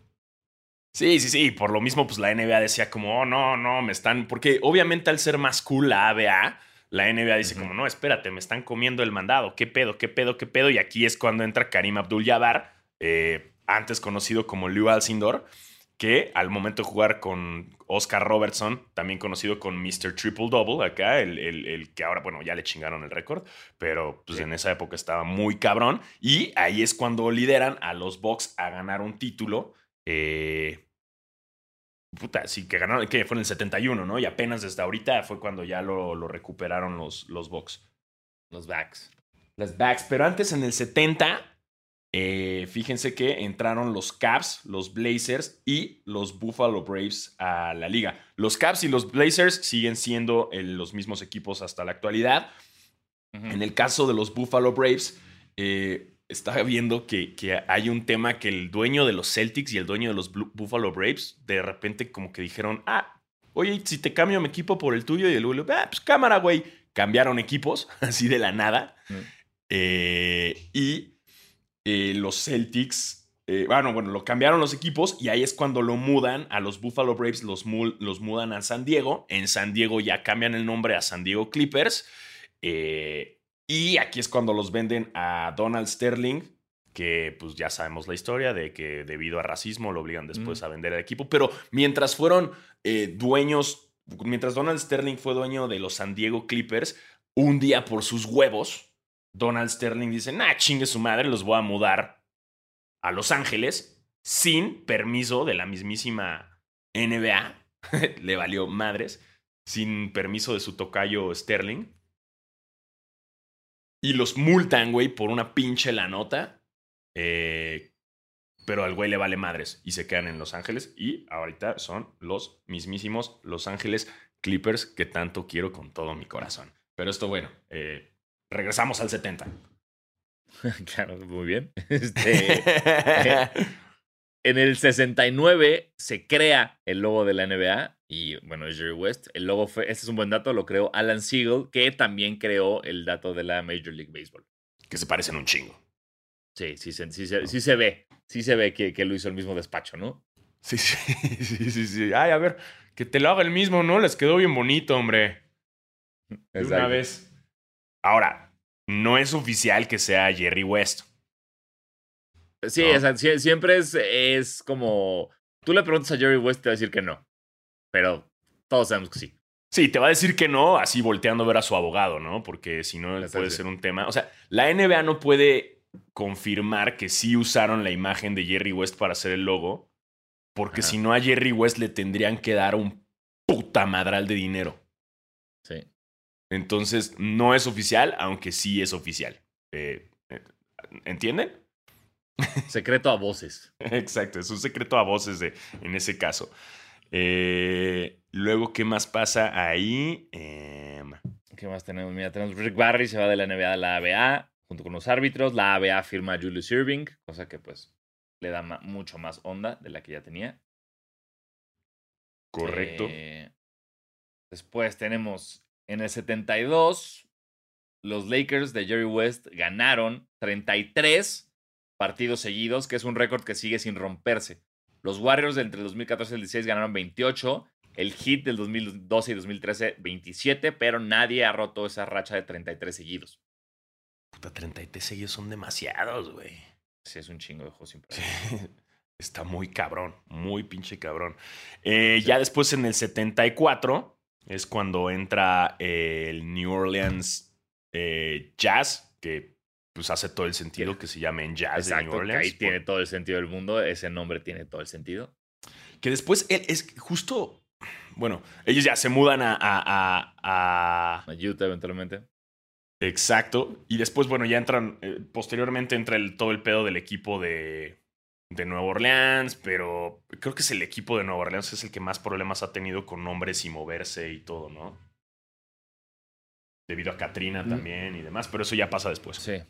Sí, sí, sí. Por lo mismo, pues la NBA decía como, oh, no, no, me están. Porque obviamente al ser más cool la ABA, la NBA dice como, no, espérate, me están comiendo el mandado. ¿Qué pedo, qué pedo, qué pedo? Y aquí es cuando entra Karim Abdul-Jabbar, eh, antes conocido como Lou Alcindor que al momento de jugar con Oscar Robertson, también conocido con Mr. Triple Double, acá, el, el, que ahora, bueno, ya le chingaron el récord, pero pues en esa época estaba muy cabrón. Y ahí es cuando lideran a los Bucks a ganar un título. Eh, puta, sí, que ganaron, que fue en el 71, ¿no? Y apenas desde ahorita fue cuando ya lo, lo recuperaron los, los Bucks. Los Backs. Los Backs, pero antes en el 70 eh, fíjense que entraron los Caps, los Blazers y los Buffalo Braves a la liga. Los Caps y los Blazers siguen siendo los mismos equipos hasta la actualidad. En el caso de los Buffalo Braves, eh, estaba viendo que, hay un tema que el dueño de los Celtics y el dueño de los Buffalo Braves de repente como que dijeron, ah, oye, si te cambio mi equipo por el tuyo y el luego, ah, pues cámara, güey. Cambiaron equipos así de la nada. Eh, y eh, los Celtics, eh, bueno, bueno, lo cambiaron los equipos y ahí es cuando lo mudan a los Buffalo Braves, los, los mudan a San Diego. En San Diego ya cambian el nombre a San Diego Clippers. Eh, y aquí es cuando los venden a Donald Sterling, que pues ya sabemos la historia de que debido a racismo lo obligan después mm. a vender el equipo. Pero mientras fueron dueños, mientras Donald Sterling fue dueño de los San Diego Clippers, un día por sus huevos, Donald Sterling dice, nah, chingue su madre, los voy a mudar a Los Ángeles sin permiso de la mismísima NBA. Le valió madres, sin permiso de su tocayo Sterling. Y los multan, güey, por una pinche la nota. Eh, pero al güey le vale madres y se quedan en Los Ángeles. Y ahorita son los mismísimos Los Ángeles Clippers que tanto quiero con todo mi corazón. Pero esto, bueno, eh, regresamos al 70. claro, muy bien. Este, en el 69 se crea el logo de la NBA y bueno, Jerry West. El logo fue, este es un buen dato, lo creó Alan Siegel, que también creó el dato de la Major League Baseball. Que se parecen un chingo. Sí, sí, sí, sí, sí, se ve. Sí se ve que, que, lo hizo el mismo despacho, ¿no? Sí, sí, sí, sí, sí. Ay, a ver, que te lo haga el mismo, ¿no? Les quedó bien bonito, hombre. De una vez. Ahora, no es oficial que sea Jerry West. Sí, siempre es, es como. Tú le preguntas a Jerry West, te va a decir que no. Pero todos sabemos que sí. Sí, te va a decir que no, así volteando a ver a su abogado, ¿no? Porque si no, puede ser un tema. O sea, la NBA no puede confirmar que sí usaron la imagen de Jerry West para hacer el logo, porque si no a Jerry West le tendrían que dar un puta madral de dinero. Entonces, no es oficial, aunque sí es oficial. Eh, eh, ¿Entienden? Secreto a voces. Exacto, es un secreto a voces de, en ese caso. Eh, luego, ¿qué más pasa ahí? Em, ¿Qué más tenemos? Mira, tenemos Rick Barry, se va de la NBA a la ABA, junto con los árbitros. La ABA firma a Julius Irving, cosa que pues le da mucho más onda de la que ya tenía. Correcto. Eh, después tenemos en el 72, los Lakers de Jerry West ganaron 33 partidos seguidos, que es un récord que sigue sin romperse. Los Warriors entre el 2014 y el 2016 ganaron 28, el Heat del 2012 y 2013 27, pero nadie ha roto esa racha de 33 seguidos. Puta, 33 seguidos son demasiados, güey. Sí, es un chingo de juegos sin Está muy cabrón, muy pinche cabrón. Eh, ya después en el 74 es cuando entra el New Orleans eh, Jazz, que pues hace todo el sentido que se llame en Jazz de New Orleans. ahí tiene todo el sentido del mundo, ese nombre tiene todo el sentido. Que después es justo, bueno, ellos ya se mudan a... A, a, a Utah eventualmente. Exacto. Y después, bueno, ya entran, eh, posteriormente entra el, todo el pedo del equipo de, de Nueva Orleans, pero creo que es el equipo de Nueva Orleans es el que más problemas ha tenido con nombres y moverse y todo, ¿no? Debido a Katrina mm. también y demás, pero eso ya pasa después. Sí.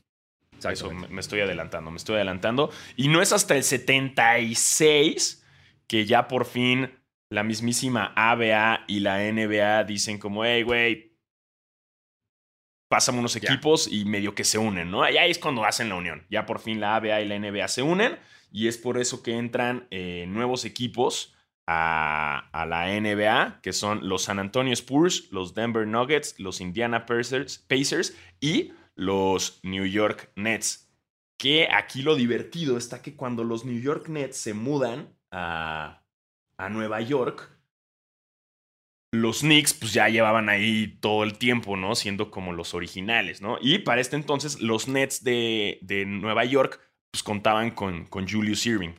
Eso me estoy adelantando, me estoy adelantando. Y no es hasta el 76 que ya por fin la mismísima ABA y la NBA dicen como, hey, güey, pásame unos equipos y medio que se unen, ¿no? ahí es cuando hacen la unión. Ya por fin la ABA y la NBA se unen y es por eso que entran eh, nuevos equipos a, la NBA, que son los San Antonio Spurs, los Denver Nuggets, los Indiana Pacers, Pacers y los New York Nets. Que aquí lo divertido está que cuando los New York Nets se mudan a, a Nueva York, los Knicks pues ya llevaban ahí todo el tiempo, ¿no? Siendo como los originales, ¿no? Y para este entonces los Nets de, de Nueva York pues contaban con, con Julius Irving.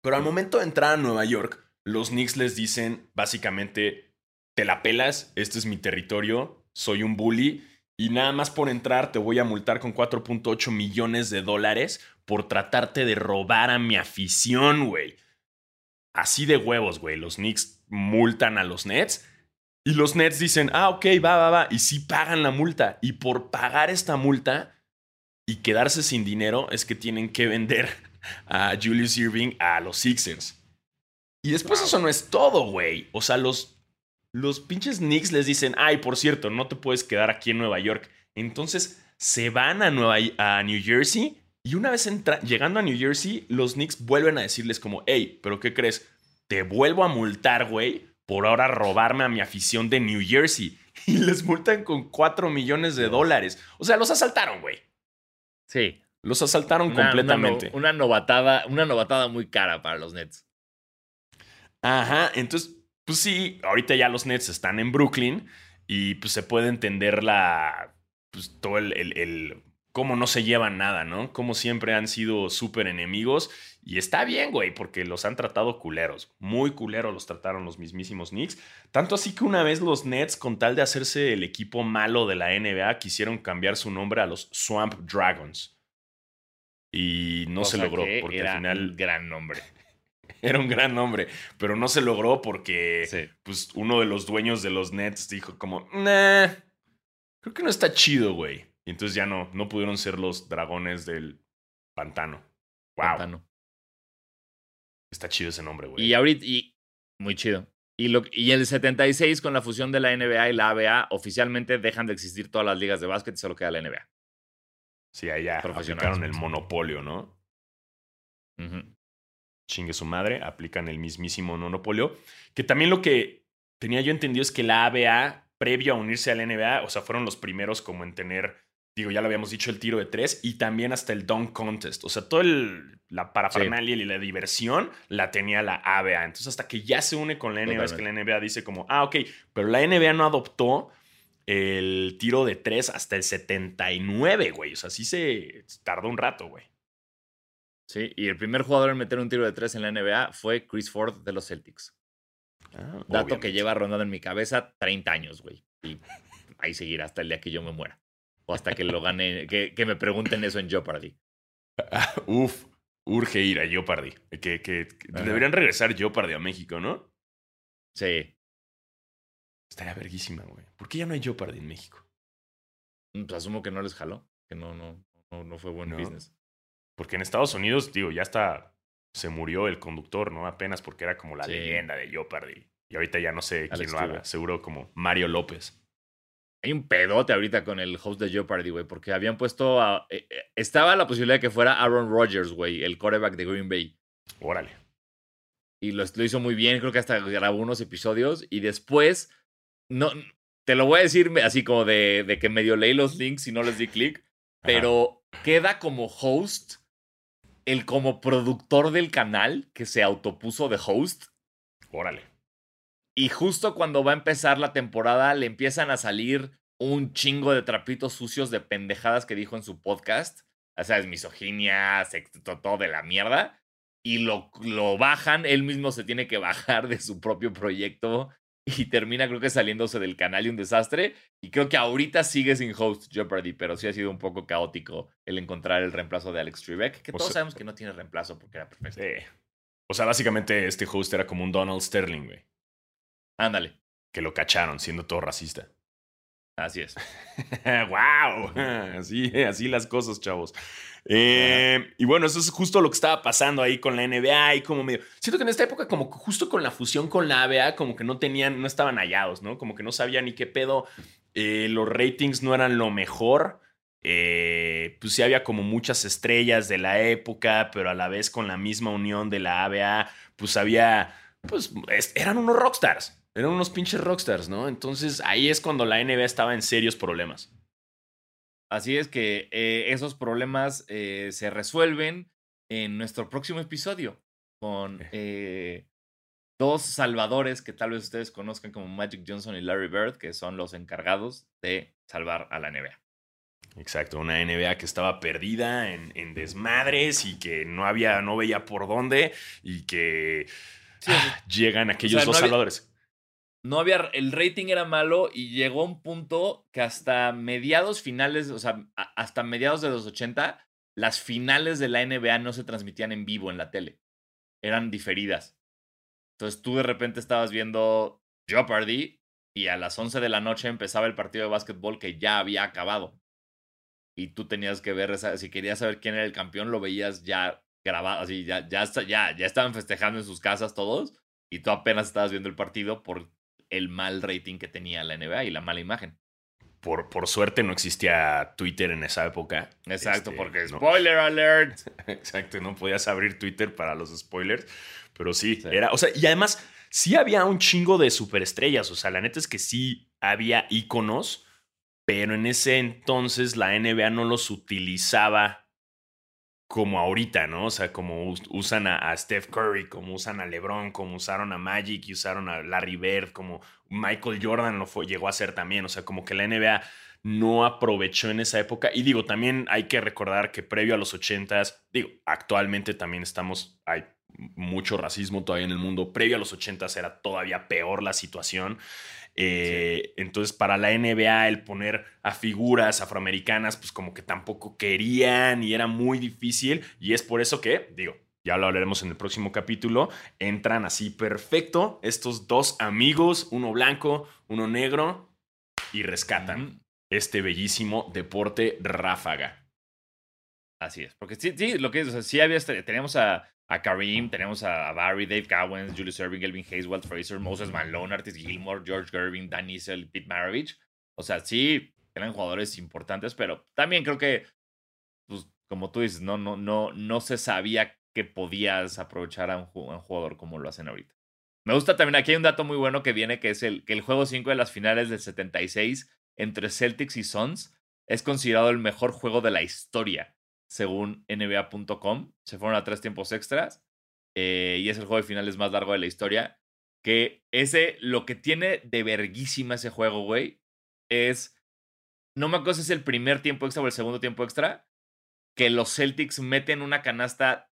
Pero al momento de entrar a Nueva York, los Knicks les dicen básicamente, te la pelas, este es mi territorio, soy un bully y nada más por entrar te voy a multar con 4.8 millones de dólares por tratarte de robar a mi afición, güey. Así de huevos, güey. Los Knicks multan a los Nets y los Nets dicen, ah, ok, va, va, va. Y sí pagan la multa. Y por pagar esta multa, y quedarse sin dinero es que tienen que vender a Julius Irving a los Sixers. Y después eso no es todo, güey. O sea, los, los pinches Knicks les dicen, ay, por cierto, no te puedes quedar aquí en Nueva York. Entonces se van a, Nueva, a New Jersey y una vez llegando a New Jersey, los Knicks vuelven a decirles como, hey, pero ¿qué crees? Te vuelvo a multar, güey, por ahora robarme a mi afición de New Jersey. Y les multan con 4 millones de dólares. O sea, los asaltaron, güey. Sí. Los asaltaron completamente. Una, novatada, una novatada muy cara para los Nets. Ajá, entonces, pues sí, ahorita ya los Nets están en Brooklyn y pues se puede entender la, pues todo el, el, el cómo no se llevan nada, ¿no? Como siempre han sido súper enemigos. Y está bien, güey, porque los han tratado culeros. Muy culeros los trataron los mismísimos Knicks. Tanto así que una vez los Nets, con tal de hacerse el equipo malo de la NBA, quisieron cambiar su nombre a los Swamp Dragons. Y no se logró, porque al final. Un gran nombre. era un gran nombre, pero no se logró porque pues, uno de los dueños de los Nets dijo como, nah, creo que no está chido, güey. Y entonces ya no, no pudieron ser los dragones del pantano. Wow. Pantano. Está chido ese nombre, güey. Y ahorita, y muy chido. Y, lo, y el 76, con la fusión de la NBA y la ABA, oficialmente dejan de existir todas las ligas de básquet y solo queda la NBA. Sí, ahí ya aplicaron el monopolio, ¿no? Chingue su madre, aplican el mismísimo monopolio. Que también lo que tenía yo entendido es que la ABA, previo a unirse a la NBA, o sea, fueron los primeros como en tener digo, ya lo habíamos dicho, el tiro de tres y también hasta el dunk contest. O sea, toda la parafernalia y la diversión la tenía la ABA. Entonces, hasta que ya se une con la NBA, es que la NBA dice como, ah, ok, pero la NBA no adoptó el tiro de tres hasta el 79, güey. O sea, sí se tardó un rato, güey. Sí, y el primer jugador en meter un tiro de tres en la NBA fue Chris Ford de los Celtics. Ah, Dato que lleva rondando en mi cabeza 30 años, güey. Y ahí seguirá hasta el día que yo me muera. O hasta que lo gane, que, que me pregunten eso en Jeopardy. Uf, urge ir a Jeopardy. Que, que, que deberían regresar Jeopardy a México, ¿no? Sí. Estaría verguísima, güey. ¿Por qué ya no hay Jeopardy en México? Mm, Pues asumo que no les jaló, que no, no, no, no fue buen No. business. Porque en Estados Unidos, digo, ya está. Se murió el conductor, ¿no? Apenas porque era como la Sí. leyenda de Jeopardy. Y ahorita ya no sé quién lo haga. Seguro como Mario López. Hay un pedote ahorita con el host de Jeopardy, güey, porque habían puesto a. eh, eh, estaba la posibilidad de que fuera Aaron Rodgers, güey, el quarterback de Green Bay. Órale. Y lo, lo hizo muy bien, creo que hasta grabó unos episodios. Y después, no, te lo voy a decir así como de, de que medio leí los links y no les di clic, pero queda como host, el como productor del canal que se autopuso de host. Órale. Y justo cuando va a empezar la temporada, le empiezan a salir un chingo de trapitos sucios de pendejadas que dijo en su podcast. O sea, es misoginia, sexto, todo de la mierda. Y lo, lo bajan, él mismo se tiene que bajar de su propio proyecto y termina creo que saliéndose del canal y un desastre. Y creo que ahorita sigue sin host Jeopardy, pero sí ha sido un poco caótico el encontrar el reemplazo de Alex Trebek, que O todos sea- sabemos que no tiene reemplazo porque era perfecto. Sí. O sea, básicamente este host era como un Donald Sterling, güey. Ándale, Que lo cacharon siendo todo racista. así es. ¡Wow! Así, así las cosas, chavos. Eh, y bueno, eso es justo lo que estaba pasando ahí con la NBA y como medio. Siento que en esta época, como justo con la fusión con la ABA, como que no tenían, no estaban hallados, ¿no? Como que no sabían ni qué pedo. Eh, los ratings no eran lo mejor. Eh, pues sí había como muchas estrellas de la época, pero a la vez con la misma unión de la ABA, pues había, pues es- eran unos rockstars. Eran unos pinches rockstars, ¿no? Entonces ahí es cuando la NBA estaba en serios problemas. Así es que eh, esos problemas eh, se resuelven en nuestro próximo episodio con eh, dos salvadores que tal vez ustedes conozcan como Magic Johnson y Larry Bird, que son los encargados de salvar a la NBA. Exacto, una NBA que estaba perdida en, en desmadres y que no había, no veía por dónde y que Sí, ah, llegan aquellos dos había- salvadores. No había, el rating era malo y llegó un punto que hasta mediados finales, o sea, hasta mediados de los 80, las finales de la NBA no se transmitían en vivo en la tele. Eran diferidas. Entonces tú de repente estabas viendo Jeopardy y a las 11 de la noche empezaba el partido de básquetbol que ya había acabado. Y tú tenías que ver, esa- si querías saber quién era el campeón, lo veías ya grabado, así, ya, ya, ya, ya estaban festejando en sus casas todos y tú apenas estabas viendo el partido por el mal rating que tenía la NBA y la mala imagen. Por, por suerte no existía Twitter en esa época. Exacto, Este, porque no. spoiler alert. Exacto, no podías abrir Twitter para los spoilers, pero sí, Sí. era, o sea, y además sí había un chingo de superestrellas, o sea, la neta es que sí había íconos, pero en ese entonces la NBA no los utilizaba como ahorita, ¿no? O sea, como us- usan a, a Steph Curry, como usan a LeBron, como usaron a Magic y usaron a Larry Bird, como Michael Jordan lo fue, llegó a ser también, o sea, como que la NBA no aprovechó en esa época. Y digo, también hay que recordar que previo a los 80s, digo, actualmente también estamos, hay mucho racismo todavía en el mundo. Previo a los 80s era todavía peor la situación. Eh, Entonces, para la NBA, el poner a figuras afroamericanas, pues como que tampoco querían y era muy difícil. Y es por eso que, digo, ya lo hablaremos en el próximo capítulo, entran así perfecto estos dos amigos, uno blanco, uno negro, y rescatan este bellísimo deporte ráfaga. Así es. Porque sí, sí, lo que es, o sea, sí había, este- teníamos a, a Kareem, tenemos a, Barry, Dave Cowens, Julius Erving, Elvin Hayes, Walt Fraser, Moses Malone, Artis Gilmore, George Gervin, Dan Issel, Pete Maravich. O sea, sí, eran jugadores importantes, pero también creo que, pues, como tú dices, no, no, no, no se sabía que podías aprovechar a un, ju- a un jugador como lo hacen ahorita. Me gusta también, aquí hay un dato muy bueno que viene, que es el, que el juego 5 de las finales del 76 entre Celtics y Suns es considerado el mejor juego de la historia, según NBA.com. Se fueron a tres tiempos extras eh, y es el juego de finales más largo de la historia. Que ese, lo que tiene de verguísima ese juego, güey, es. No me acuerdo si es el primer tiempo extra o el segundo tiempo extra. Que los Celtics meten una canasta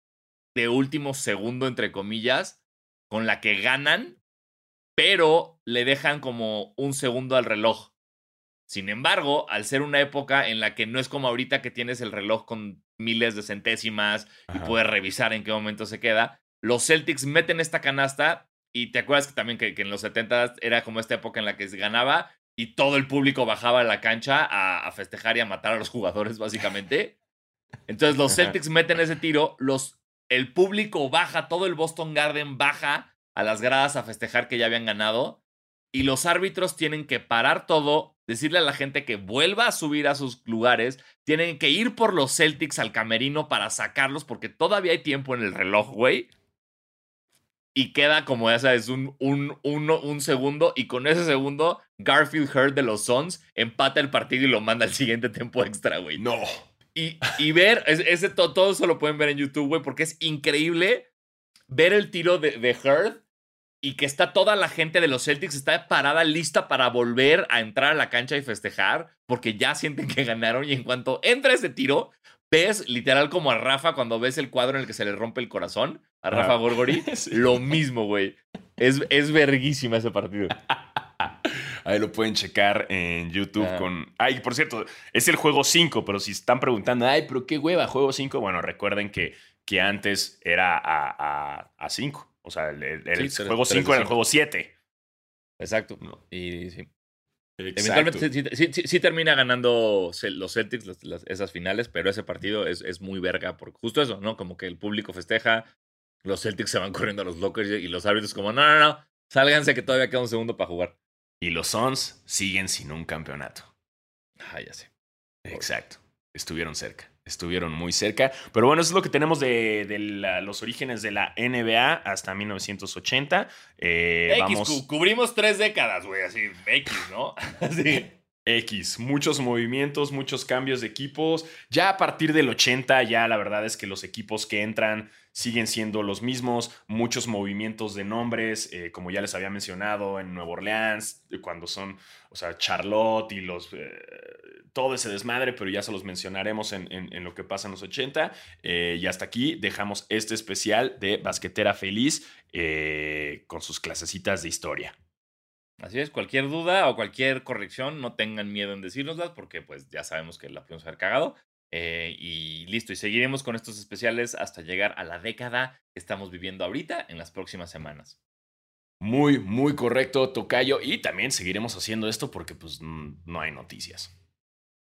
de último segundo, entre comillas, con la que ganan, pero le dejan como un segundo al reloj Sin embargo, al ser una época en la que no es como ahorita que tienes el reloj con miles de centésimas y puedes revisar en qué momento se queda, los Celtics meten esta canasta y te acuerdas que también que, en los 70 era como esta época en la que se ganaba y todo el público bajaba a la cancha a, festejar y a matar a los jugadores, básicamente. Entonces los Celtics meten ese tiro, los, el público baja, todo el Boston Garden baja a las gradas a festejar que ya habían ganado y los árbitros tienen que parar todo, decirle a la gente que vuelva a subir a sus lugares, tienen que ir por los Celtics al camerino para sacarlos porque todavía hay tiempo en el reloj, güey. Y queda, como ya sabes, un, un, un segundo. Y con ese segundo, Garfield Hurd de los Suns empata el partido y lo manda al siguiente tiempo extra, güey. No. Y, y ver, ese, todo, todo eso lo pueden ver en YouTube, güey, porque es increíble ver el tiro de, de Hurd y que está toda la gente de los Celtics está parada lista para volver a entrar a la cancha y festejar porque ya sienten que ganaron y en cuanto entra ese tiro, ves literal como a Rafa cuando ves el cuadro en el que se le rompe el corazón, a Rafa Gorgori, lo mismo, güey. Es, es verguísima ese partido. Ahí lo pueden checar en YouTube ah. con... Ay, por cierto, es el juego 5, pero si están preguntando, ay, pero qué hueva, juego 5, bueno, recuerden que, que antes era a 5. O sea, el, juego 5 era el juego 7. Exacto. Y sí. Eventualmente sí, termina ganando los Celtics esas finales, pero ese partido es, es, muy verga por justo eso, ¿no? Como que el público festeja, los Celtics se van corriendo a los lockers y los árbitros como, no, no, no, sálganse que todavía queda un segundo para jugar. Y los Suns siguen sin un campeonato. Ah, ya sé. Exacto. Estuvieron cerca estuvieron muy cerca. Pero bueno, eso es lo que tenemos de, los orígenes de la NBA hasta 1980. Eh, X, cubrimos tres décadas, güey, así, X, ¿no? así. X, muchos movimientos, muchos cambios de equipos. Ya a partir del 80, ya la verdad es que los equipos que entran siguen siendo los mismos, muchos movimientos de nombres, eh, como ya les había mencionado en Nueva Orleans, cuando son, o sea, Charlotte y los, eh, todo ese desmadre, pero ya se los mencionaremos en, lo que pasa en los 80. Eh, y hasta aquí dejamos este especial de Basquetera Feliz con sus clasecitas de historia. Así es, cualquier duda o cualquier corrección, no tengan miedo en decírnoslas porque pues ya sabemos que la podemos haber cagado. Eh, y listo, y seguiremos con estos especiales hasta llegar a la década que estamos viviendo ahorita en las próximas semanas. Muy, muy correcto, Tocayo. Y también seguiremos haciendo esto porque pues no hay noticias.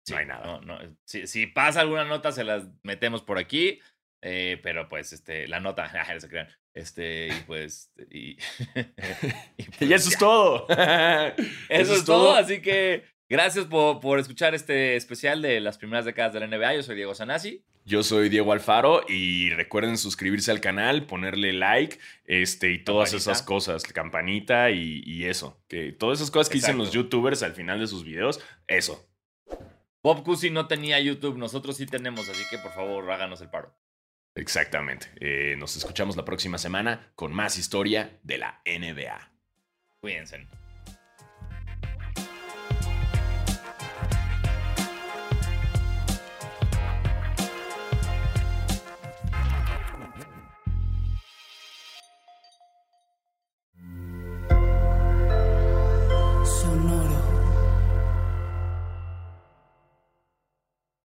no hay nada. si, pasa alguna nota, se las metemos por aquí. Eh, pero pues, este, la nota, se crean. Este, y pues. Y, pues eso es todo. eso, es todo, así que Gracias por, por, escuchar este especial de las primeras décadas de la NBA. Yo soy Diego Sanasi. Yo soy Diego Alfaro y recuerden suscribirse al canal, ponerle like este, y todas esas cosas, campanita y, eso. Que todas esas cosas que dicen los youtubers al final de sus videos, eso. Bob Cousy no tenía YouTube, nosotros sí tenemos, así que por favor háganos el paro. Exactamente. Eh, nos escuchamos la próxima semana con más historia de la NBA. Cuídense.